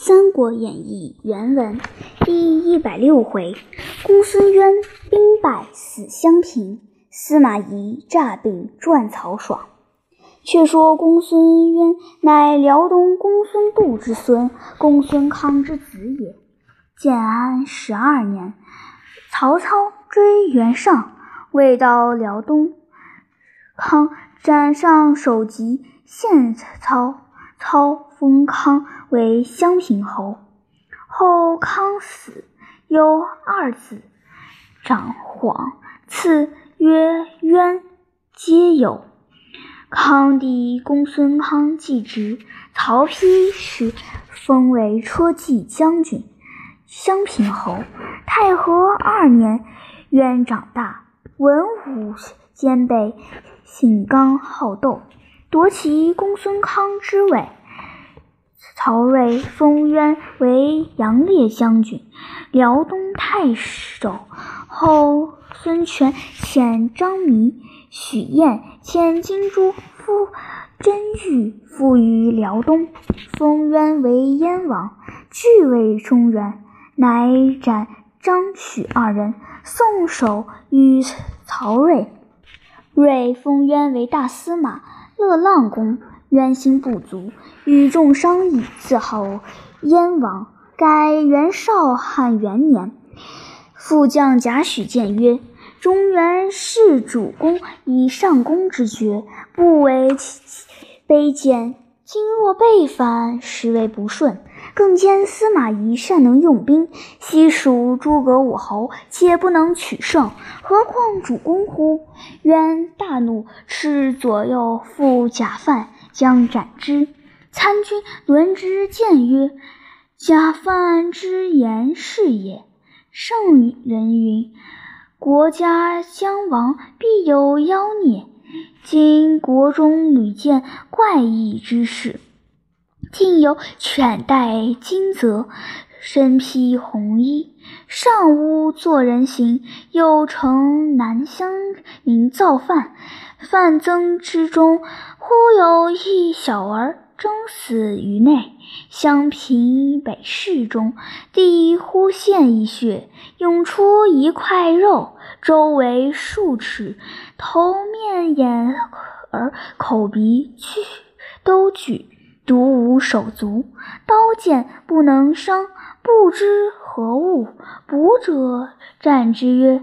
《三国演义》原文第一百六回：公孙渊兵败死襄平，司马懿诈病赚曹爽。却说公孙渊乃辽东公孙度之孙，公孙康之子也。建安十二年，曹操追袁绍，未到辽东，康斩上首级，献操。操封康为襄平侯，后康死，有二子，长晃，次曰渊，皆有。康弟公孙康继职，曹丕时封为车骑将军、襄平侯。太和二年，渊长大，文武兼备，性刚好斗。夺其公孙康之位，曹睿封渊为杨烈将军、辽东太守。后孙权遣张弥、许燕遣金珠夫甄彧附于辽东，封渊为燕王，据为中原，乃斩张许二人，送首与曹睿。睿封渊为大司马。乐浪公冤心不足，与众商议，自号燕王。改元绍汉元年，副将贾诩谏曰：“中原是主公以上公之爵，不为卑贱。今若背反，实为不顺。”更兼司马懿善能用兵，西蜀诸葛武侯且不能取胜，何况主公乎？渊大怒，斥左右副贾范，将斩之。参军闻之谏曰：“假犯之言是也。圣人云：国家将亡，必有妖孽。今国中屡见怪异之事。”竟有犬戴金泽，身披红衣，上屋做人形，又乘南乡民造饭。范增之中，忽有一小儿争死于内。襄平北室中，地忽现一穴，涌出一块肉，周围数尺，头面眼耳口鼻俱都具。独无手足，刀剑不能伤，不知何物。卜者战之曰：“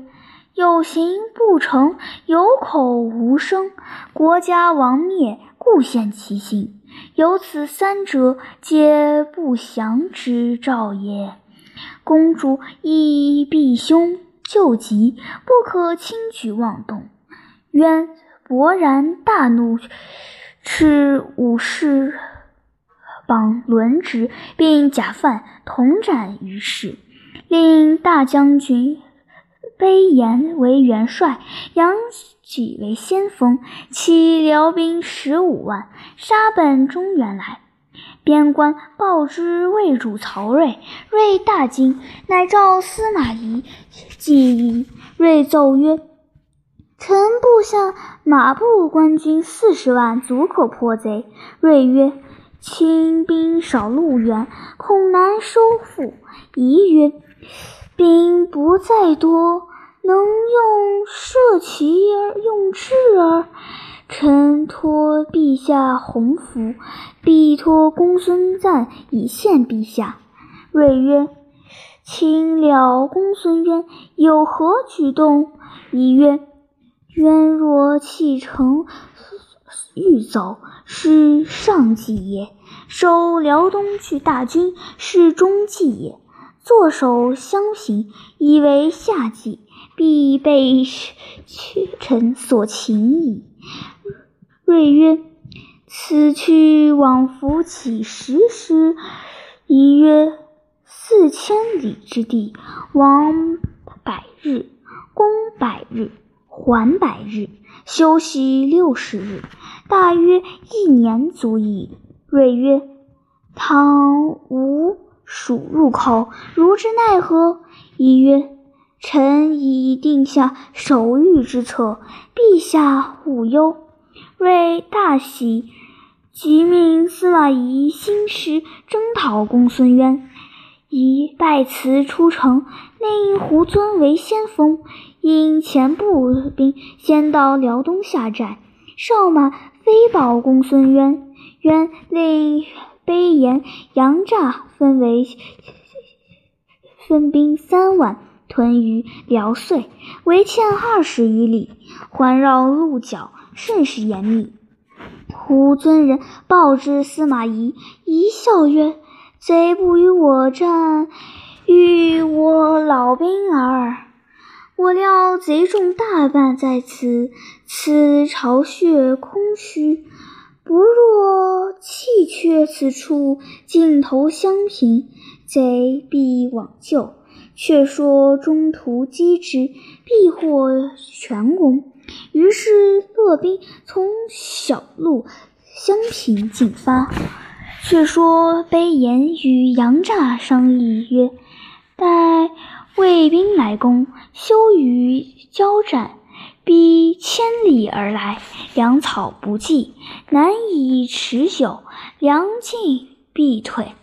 有形不成，有口无声。国家亡灭，故现其形。有此三者，皆不祥之兆也。公主亦避凶救急，不可轻举妄动。”渊勃然大怒，斥武士。绑轮之，并假犯同斩于市。令大将军卑延为元帅，杨举为先锋，起辽兵十五万，杀奔中原来。边关报之魏主曹睿，睿大惊，乃召司马懿计议。睿奏曰：“臣部下马步官军四十万，足可破贼。”睿曰。清兵少路远，恐难收复。宜曰：“兵不在多，能用射骑而用智耳。臣托陛下洪福，必托公孙瓒以献陛下。”睿曰：“卿了公孙渊有何举动？”宜曰：“渊若弃城。”欲走是上计也，守辽东去大军是中计也。坐守襄平，以为下计，必被屈臣所擒矣。睿曰：“此去往复几十时？”宜曰：“四千里之地，往百日，攻百日，还百日，休息六十日。”大约一年足矣。睿曰：“倘无蜀入口，如之奈何？”一曰：“臣已定下守御之策，陛下勿忧。”睿大喜，即命司马懿兴师征讨公孙渊，以拜辞出城，令胡遵为先锋，引前部兵先到辽东下寨。少马飞报公孙渊，渊令卑延、杨诈分为分兵三万，屯于辽遂，围堑二十余里，环绕鹿角，甚是严密。胡遵人报之司马懿，一笑曰：“贼不与我战，欲我老兵耳。”我料贼众大半在此，此巢穴空虚，不若却此处，尽投襄平，贼必往救。却说中途击之，必获全功。于是勒兵从小路襄平进发。却说卑延与杨诈商议曰：“待。”卫兵来攻，休于交战，逼千里而来，粮草不济，难以持久，粮尽必退。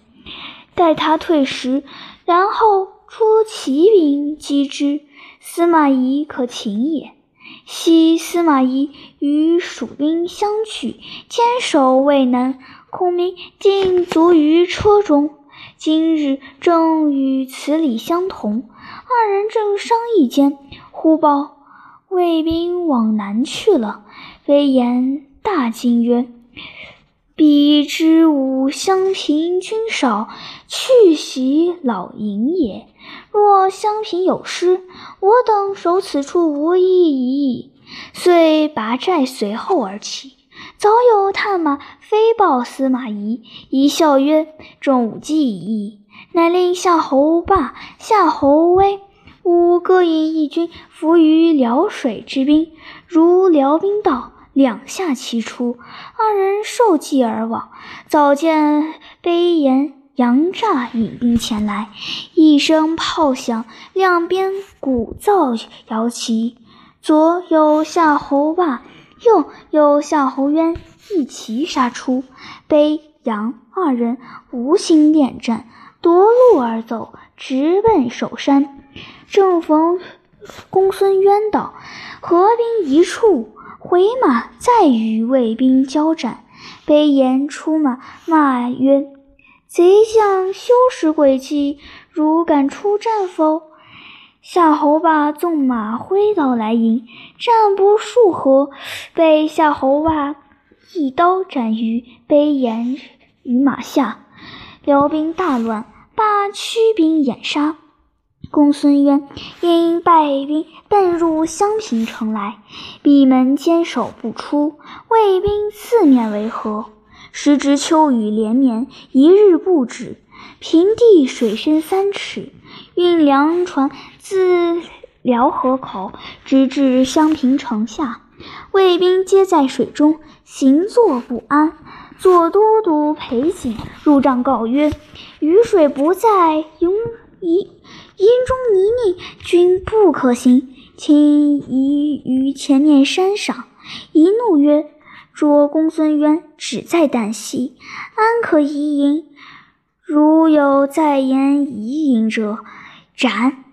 待他退时，然后出骑兵击之，司马懿可擒也。昔司马懿与蜀兵相去，坚守未能，孔明尽卒于车中。今日正与此理相同。二人正商议间，忽报卫兵往南去了。飞言大惊曰：“彼之吾襄平军少，去袭老营也。若襄平有失，我等守此处无益矣。”遂拔寨随后而起。早有探马飞报司马懿，一笑曰：“众武计已矣。”乃令夏侯霸、夏侯威吾各引一军伏于辽水之滨，如辽兵到，两下齐出，二人受计而往。早见卑延、杨诈引兵前来，一声炮响，两边鼓噪摇旗，左有夏侯霸，右有夏侯渊，一齐杀出。卑、杨二人无心恋战。夺路而走，直奔首山。正逢公孙渊到，合兵一处，回马再与魏兵交战。卑延出马骂曰：“贼将休使诡计，如敢出战否？”夏侯霸纵马挥刀来迎，战不数合，被夏侯霸一刀斩于卑延于马下。辽兵大乱。罢驱兵掩杀，公孙渊因败兵奔入襄平城来，闭门坚守不出，魏兵四面围合。时值秋雨连绵，一日不止。平地水深三尺，运粮船自辽河口直至襄平城下，魏兵皆在水中行坐不安。左都督裴景入帐告曰：“雨水不在，涌一营中泥泞，君不可行，请移于前面山上。”一怒曰：“若公孙渊只在旦夕，安可移营？如有再言移营者，斩！”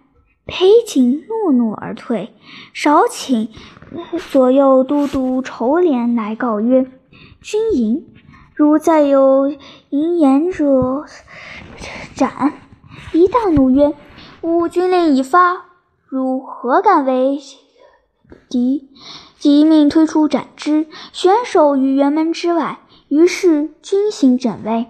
裴景诺诺而退。少顷，左右都督仇连来告曰：“君营。”如再有淫言者，斩！一大怒曰：“吾军令已发，汝何敢为敌？”即命推出斩之，悬首于辕门之外。于是军行整威，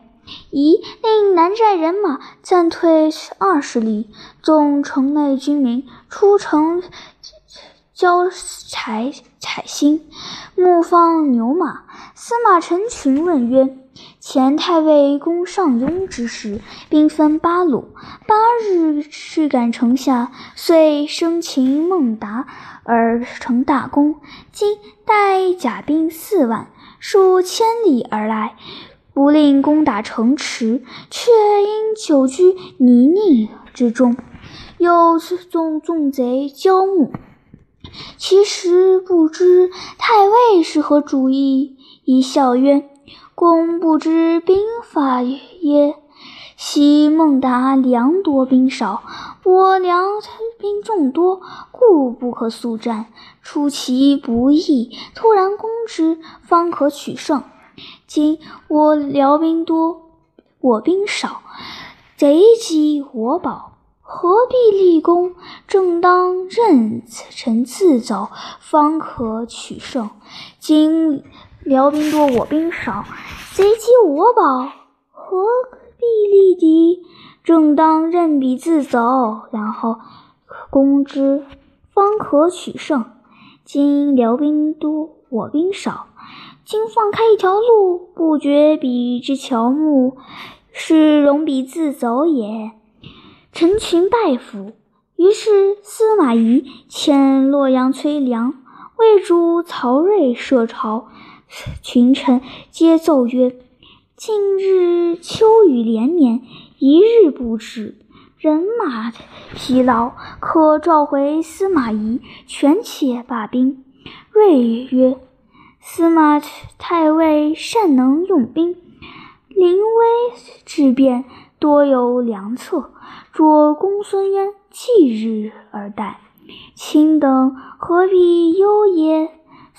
宜令南寨人马暂退二十里，纵城内军民出城交柴采薪，牧放牛马。司马陈群问曰：“前太尉攻上庸之时，兵分八路，八日驱赶城下，遂生擒孟达而成大功。今带甲兵四万，数千里而来，不令攻打城池，却因久居泥泞之中，又纵纵贼骄目。其实不知太尉是何主意。”一笑曰：“公不知兵法也。昔孟达粮多兵少，我粮兵众多，故不可速战。出其不意，突然攻之，方可取胜。今我辽兵多，我兵少，贼击我保，何必立功？正当任臣自走，方可取胜。今辽兵多，我兵少，贼击我保，何？必立敌，正当任彼自走，然后攻之，方可取胜。今辽兵多，我兵少，今放开一条路，不绝彼之乔木，是容彼自走也。陈群拜服。于是司马懿遣洛阳崔良为主曹睿设朝，群臣皆奏曰。近日秋雨连绵，一日不止，人马疲劳，可召回司马懿，权且罢兵。睿曰：“司马太尉善能用兵，临危致变，多有良策。若公孙渊继日而待，卿等何必忧也？”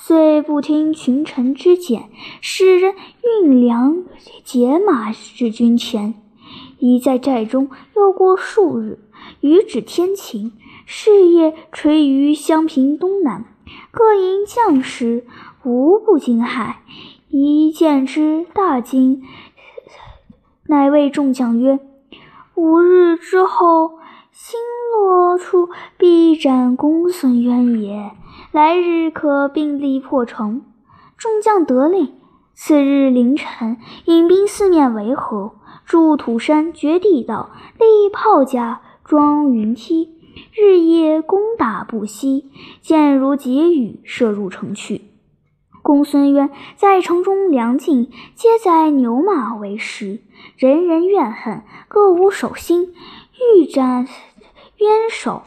遂不听群臣之谏，使人运粮解马至军前。已在寨中又过数日，雨止天晴，事业垂于襄平东南，各营将士无不惊骇。一见之大惊，乃谓众将曰：“五日之后，星落处必斩公孙渊也。”来日可并力破城。众将得令。次日凌晨，引兵四面围合，筑土山、掘地道，立炮架，装云梯，日夜攻打不息。箭如急雨，射入城去。公孙渊在城中粮尽，皆宰牛马为食，人人怨恨，各无守心，欲斩渊首。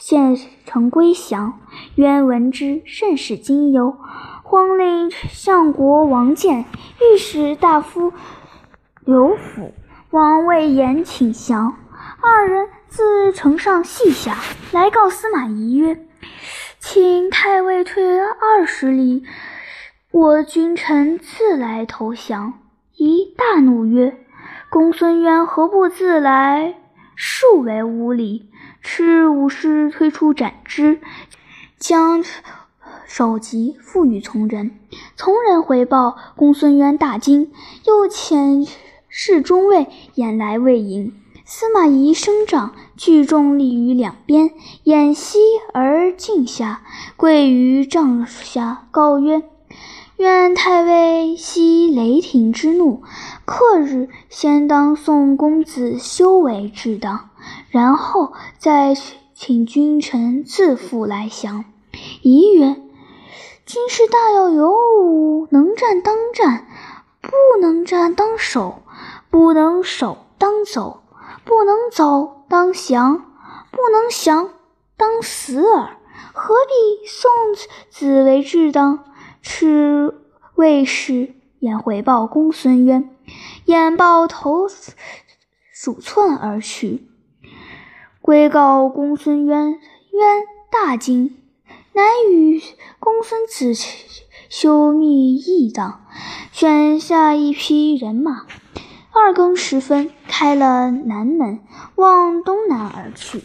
献城归降，渊闻之，甚是惊忧，慌令相国王建、御史大夫刘辅、王魏延请降。二人自城上细下，来告司马懿曰：“请太尉退二十里，我君臣自来投降。”仪大怒曰：“公孙渊何不自来？数为无礼！”使武士推出斩之，将首级付与从人。从人回报，公孙渊大惊，又遣侍中尉引来魏营。司马懿升帐，聚众立于两边，掩息而进下，跪于帐下，告曰：“愿太尉息雷霆之怒，克日先当送公子修为至当。”然后再请君臣自负来降。仪曰：“军事大要有五：能战当战，不能战当守，不能守当走，不能走当降，不能降当死耳。何必送子为至当？”赤卫士言回报公孙渊，眼抱头鼠窜而去。归告公孙渊，渊大惊，乃与公孙子修密议当，选下一批人马。二更时分，开了南门，往东南而去。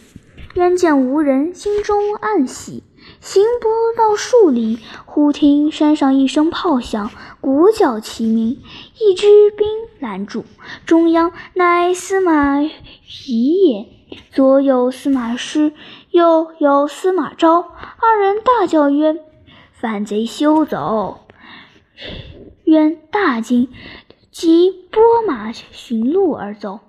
渊见无人，心中暗喜。行不到数里，忽听山上一声炮响，鼓角齐鸣，一支兵拦住。中央乃司马懿也。左有司马师，右有司马昭，二人大叫曰：“反贼休走！”渊大惊，即拨马寻路而走。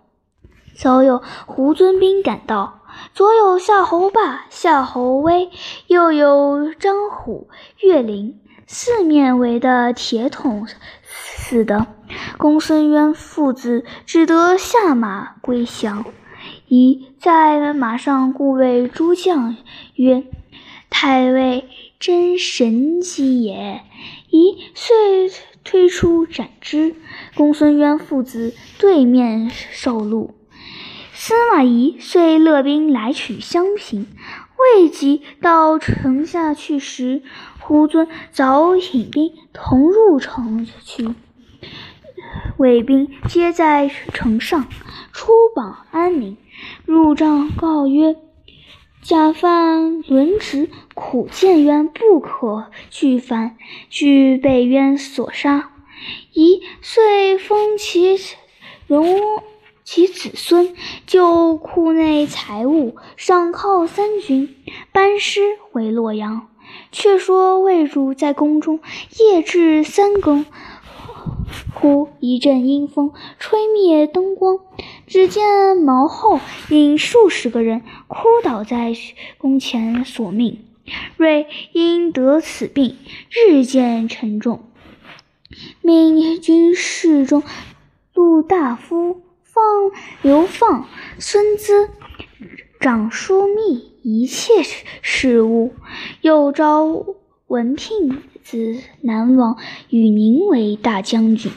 早有胡遵兵赶到，左有夏侯霸、夏侯威，右有张虎、岳灵，四面围得铁桶似的。公孙渊父子只得下马归降。一在马上故谓诸将曰：“太尉真神机也！”一遂推出斩之。公孙渊父子对面受戮。司马懿遂勒兵来取襄平，未及到城下去时，胡遵早引兵同入城去。卫兵皆在城上，出榜安宁。入帐告曰：“假犯轮值，苦谏冤，不可惧犯，惧被冤所杀。宜遂封其荣其子孙，就库内财物，赏犒三军，班师回洛阳。却说魏主在宫中，夜至三更。”忽一阵阴风，吹灭灯光。只见毛后引数十个人哭倒在宫前索命。瑞因得此病，日渐沉重，命军士中陆大夫放流放孙资掌枢密一切事务，又招文聘子南王与宁为大将军。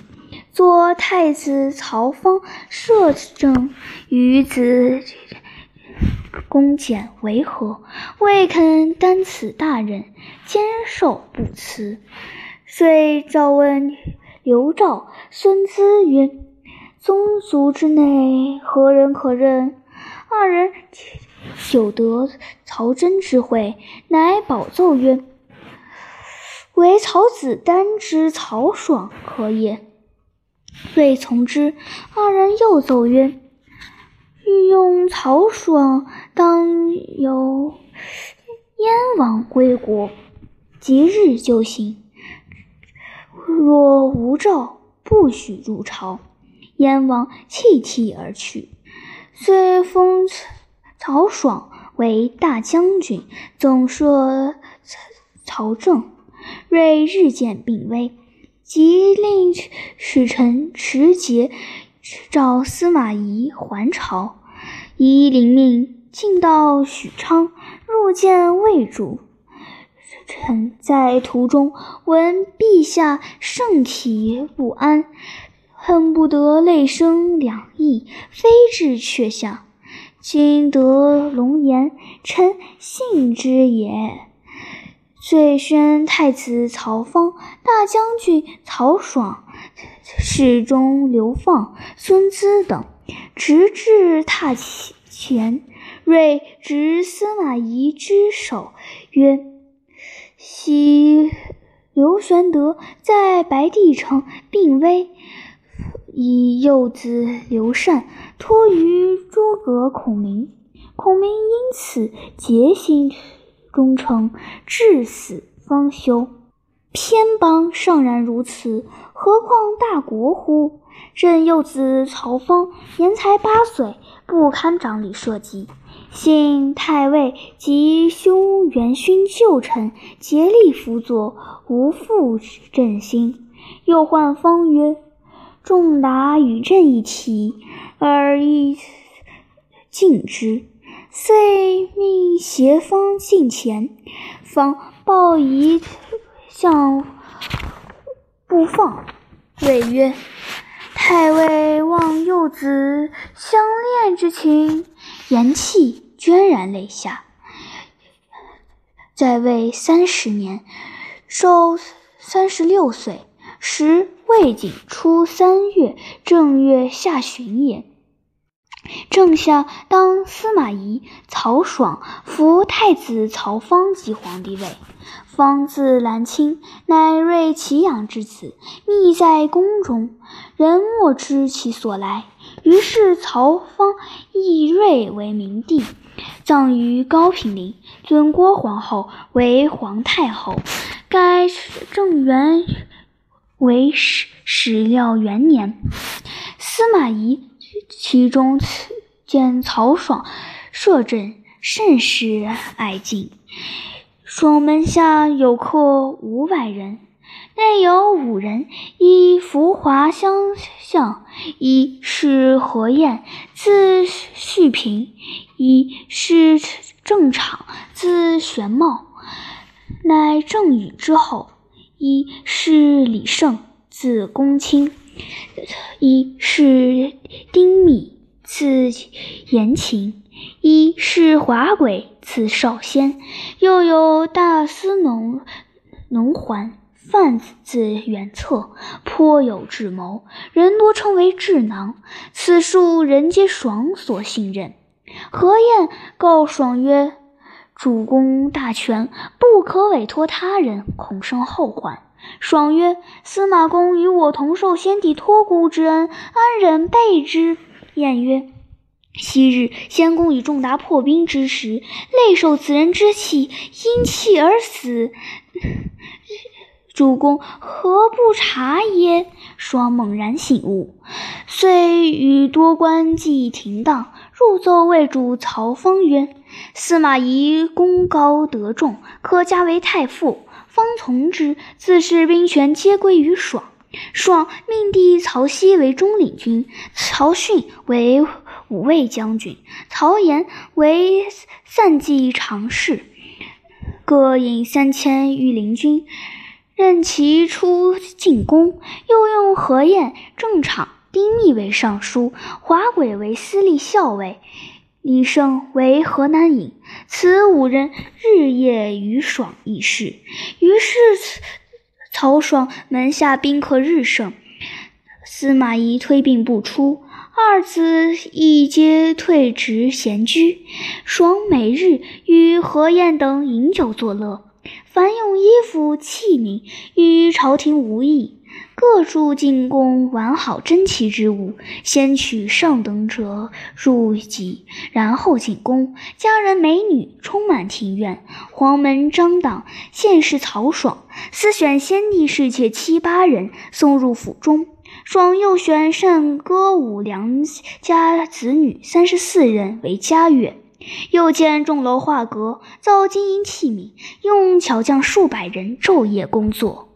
左太子曹芳摄政，与子公简为和，未肯担此大任，坚守不辞。遂召问刘昭、孙资曰：“宗族之内，何人可任？”二人久得曹真之会，乃保奏曰：“唯曹子丹之曹爽可也。”遂从之。二人又奏曰：“欲用曹爽，当由燕王归国，即日就行。若无诏，不许入朝。”燕王泣涕而去。遂封曹爽为大将军，总摄曹政。瑞日渐病危。即令使臣持节召司马懿还朝，懿领命进到许昌，入见魏主。臣在途中闻陛下圣体不安，恨不得泪生两翼，飞至阙下。今得龙颜，臣幸之也。遂宣太子曹芳、大将军曹爽、侍中刘放、孙资等，直至榻前。睿执司马懿之手，曰：“昔刘玄德在白帝城病危，以幼子刘禅托于诸葛孔明，孔明因此结心。”忠诚至死方休，偏邦尚然如此，何况大国乎？朕幼子曹芳年才八岁，不堪掌理社稷，幸太尉及兄元勋旧臣竭力辅佐，无负朕心。又唤方曰：“仲达与朕一体，而亦敬之。”遂命协方进前，方报仪向不放。谓曰：“太尉望幼子相恋之情。”言讫，涓然泪下。在位三十年，寿三十六岁，时魏景初三月正月下旬也。正下，当司马懿、曹爽扶太子曹芳即皇帝位。方字兰卿，乃睿其养之子，匿在宫中，人莫知其所来。于是曹芳以睿为明帝，葬于高平陵，尊郭皇后为皇太后，改正元为始始料元年。司马懿。其中见曹爽摄政甚是爱敬。爽门下有客五百人，内有五人以浮华相向，一是何晏，字旭平；一是郑敞，字玄茂，乃郑宇之后；一是李胜，字公卿，一是丁密，字延秦；一是华轨，字少先。又有大司农农桓。范字元策，颇有智谋，人多称为智囊。此数人皆爽所信任。何晏告爽曰：“主公大权，不可委托他人，恐生后患。”爽曰：“司马公与我同受先帝托孤之恩，安忍背之？”晏曰：“昔日先公以重达破兵之时，累受此人之气，因气而死。”主公何不察耶？双猛然醒悟，遂与多官计停当，入奏魏主曹芳曰：“司马懿功高德重，可加为太傅。”方从之。自是兵权皆归于爽。爽命弟曹丕为中领军，曹训为武卫将军，曹岩为散骑常侍，各引三千御林军。任其出进攻，又用何晏、郑敞、丁密为尚书，华轨为司隶校尉，李胜为河南尹。此五人日夜与爽议事，于是曹爽门下宾客日盛，司马懿推病不出，二子亦皆退职闲居。爽每日与何晏等饮酒作乐。凡用衣服器皿与朝廷无异，各处进宫完好珍奇之物，先取上等者入籍，然后进宫。佳人美女充满庭院，黄门张党见识曹爽，私选先帝侍妾七八人送入府中。爽又选善歌舞良家子女三十四人为家乐。又建钟楼画阁，造金银器皿，用巧匠数百人昼夜工作。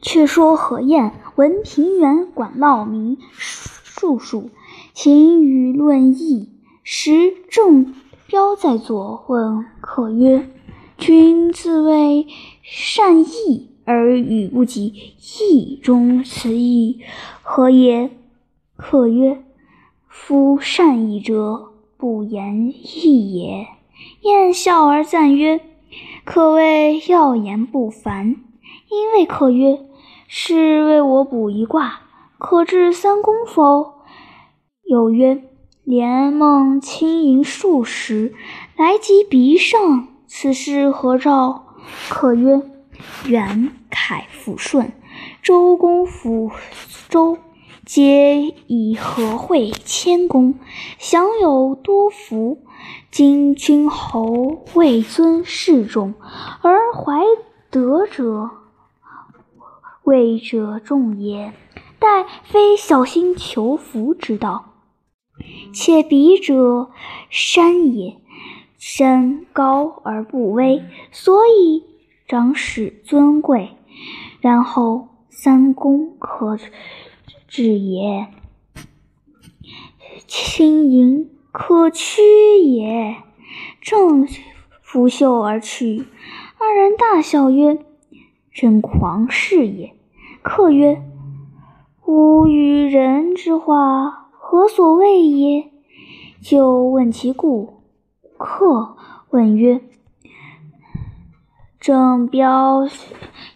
却说何晏闻平原管涝民术数，请与论议。时郑彪在左，问客曰：“君自谓善义，而语不及义中此义何也？”客曰：“夫善义者。”不言义也。晏笑而赞曰：“可谓要言不凡。”因谓客曰：“是为我卜一卦，可至三公否？”有曰：“连梦轻盈数十，来及鼻上，此事何兆？”客曰：“元凯复顺，周公辅周。”皆以和会谦恭，享有多福。今君侯位尊势重，而怀德者位者众也。但非小心求福之道。且彼者山也，山高而不危，所以长史尊贵。然后三公可。治也，轻盈可屈也。正拂袖而去，二人大笑曰：“真狂士也。”客曰：“吾与人之话，何所谓也？”就问其故。客问曰：正标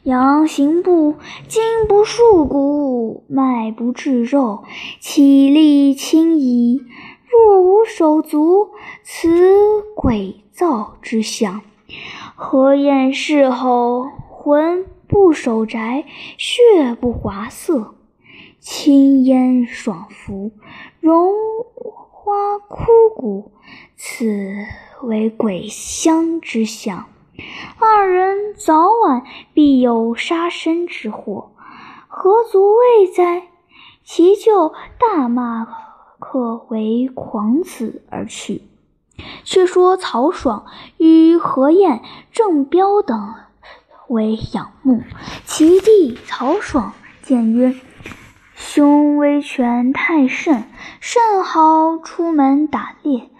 阳行步，筋不束骨，脉不至肉，气力轻矣。若无手足，此鬼造之象。何晏事后，魂不守宅，血不华色，青烟爽服，荣花枯骨，此为鬼乡之象。二人早晚必有杀身之祸，何足畏哉？其舅大骂客为狂子而去。却说曹爽与何晏、郑彪等为仰慕，其弟曹爽见曰：“兄威权太甚，甚好出门打猎，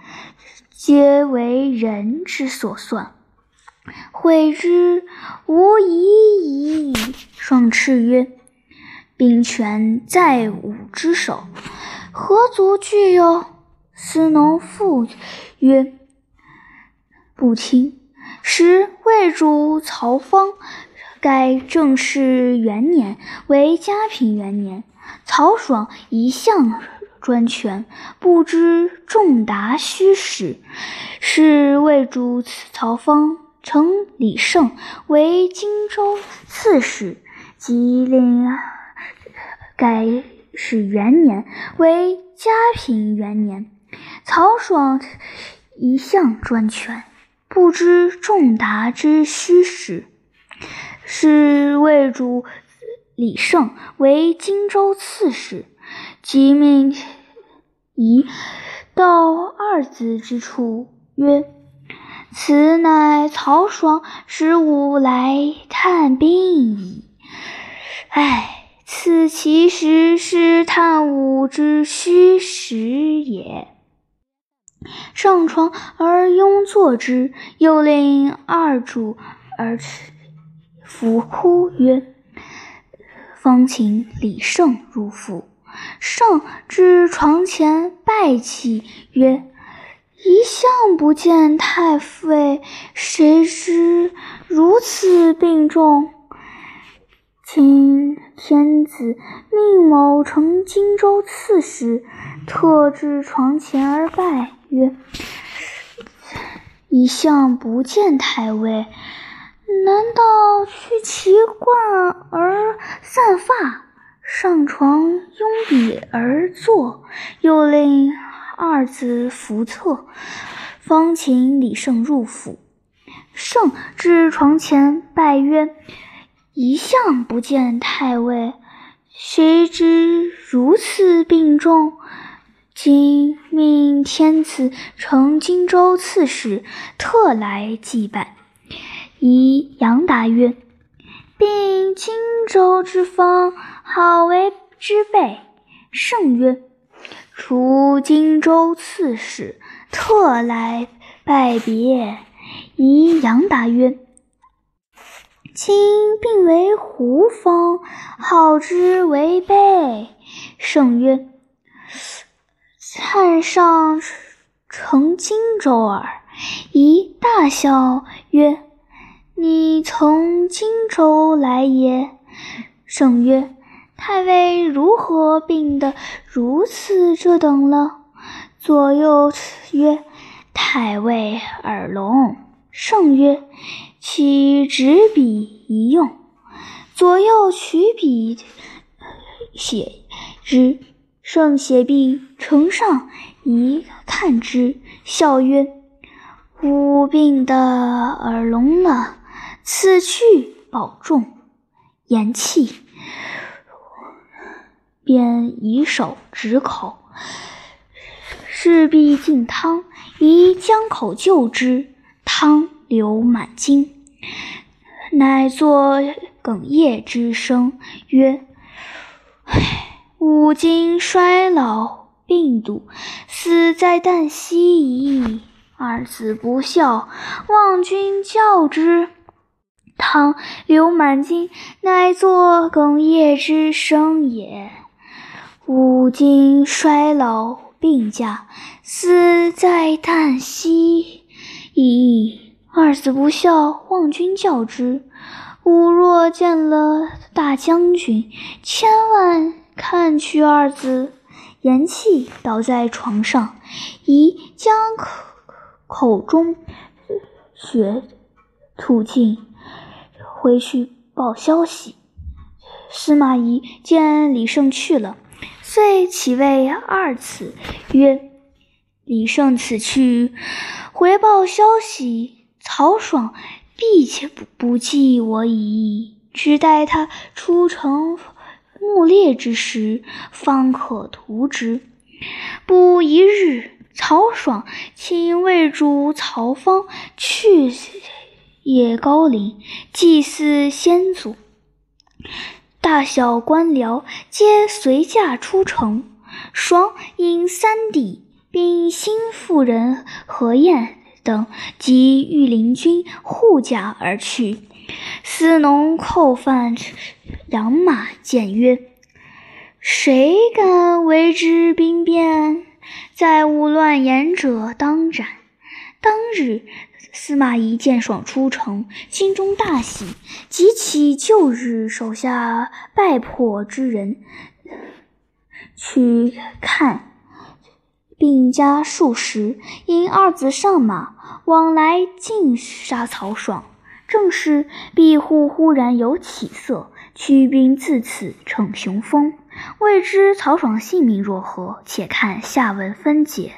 皆为人之所算。”悔之无已矣。双斥曰：“兵权在吾之手，何足惧忧？”司农复曰：“不听。”时魏主曹芳改正式元年为嘉平元年，曹爽一向专权，不知重达虚实，是魏主曹芳称李胜为荆州刺史，即令改始元年为嘉平元年。曹爽一向专权。不知仲达之虚实，是魏主李胜为荆州刺史，即命仪到二子之处，曰：“此乃曹爽使吾来探病矣。”唉，此其实是探吾之虚实也。上床而拥坐之，又令二主而伏哭曰：“方请李胜入府。”胜至床前拜泣曰：“一向不见太尉，谁知如此病重？请天子命某乘荆州刺史，特至床前而拜。”曰：“一向不见太尉，难道去奇冠而散发，上床拥笔而坐？”又令二子扶侧，方请李胜入府。胜至床前拜曰：“一向不见太尉，谁知如此病重？”今命天子乘荆州刺史，特来祭拜。宜杨答曰：“并荆州之方，好为之备。”圣曰：“除荆州刺史，特来拜别。”宜杨答曰：“今并为胡方，好之为备。”圣曰。汉上乘荆州耳，宜大笑曰：“你从荆州来也？”圣曰：“太尉如何病得如此这等了？”左右曰：“太尉耳聋。”圣曰：“取执笔一用。”左右取笔写之。圣写毕，呈上，一看之，笑曰：“吾病得耳聋了，此去保重。”言讫，便以手指口，势必进汤，宜将口就之，汤流满襟，乃作哽咽之声，曰：“唉。”吾今衰老病笃，死在旦夕矣。二子不孝，望君教之。汤流满襟，乃作哽咽之声也。吾今衰老病驾，死在旦夕矣。二子不孝，望君教之。吾若见了大将军，千万。看去二字，言气，倒在床上，已将口口中血吐尽，回去报消息。司马懿见李胜去了，遂启谓二子曰：“李胜此去，回报消息，曹爽必且不不记我矣，只待他出城。”暮猎之时，方可图之。不一日，曹爽请魏主曹芳去野高陵，祭祀先祖。大小官僚皆随驾出城。爽引三弟，并新妇人何晏等及御林军护驾而去。司农寇犯养马谏曰：“谁敢为之兵变？再勿乱言者，当斩。当日，司马懿见爽出城，心中大喜，即起旧日手下败破之人去看，并加数十，因二子上马，往来尽杀曹爽。正是庇护忽然有起色，驱兵自此逞雄风。未知曹爽性命若何？且看下文分解。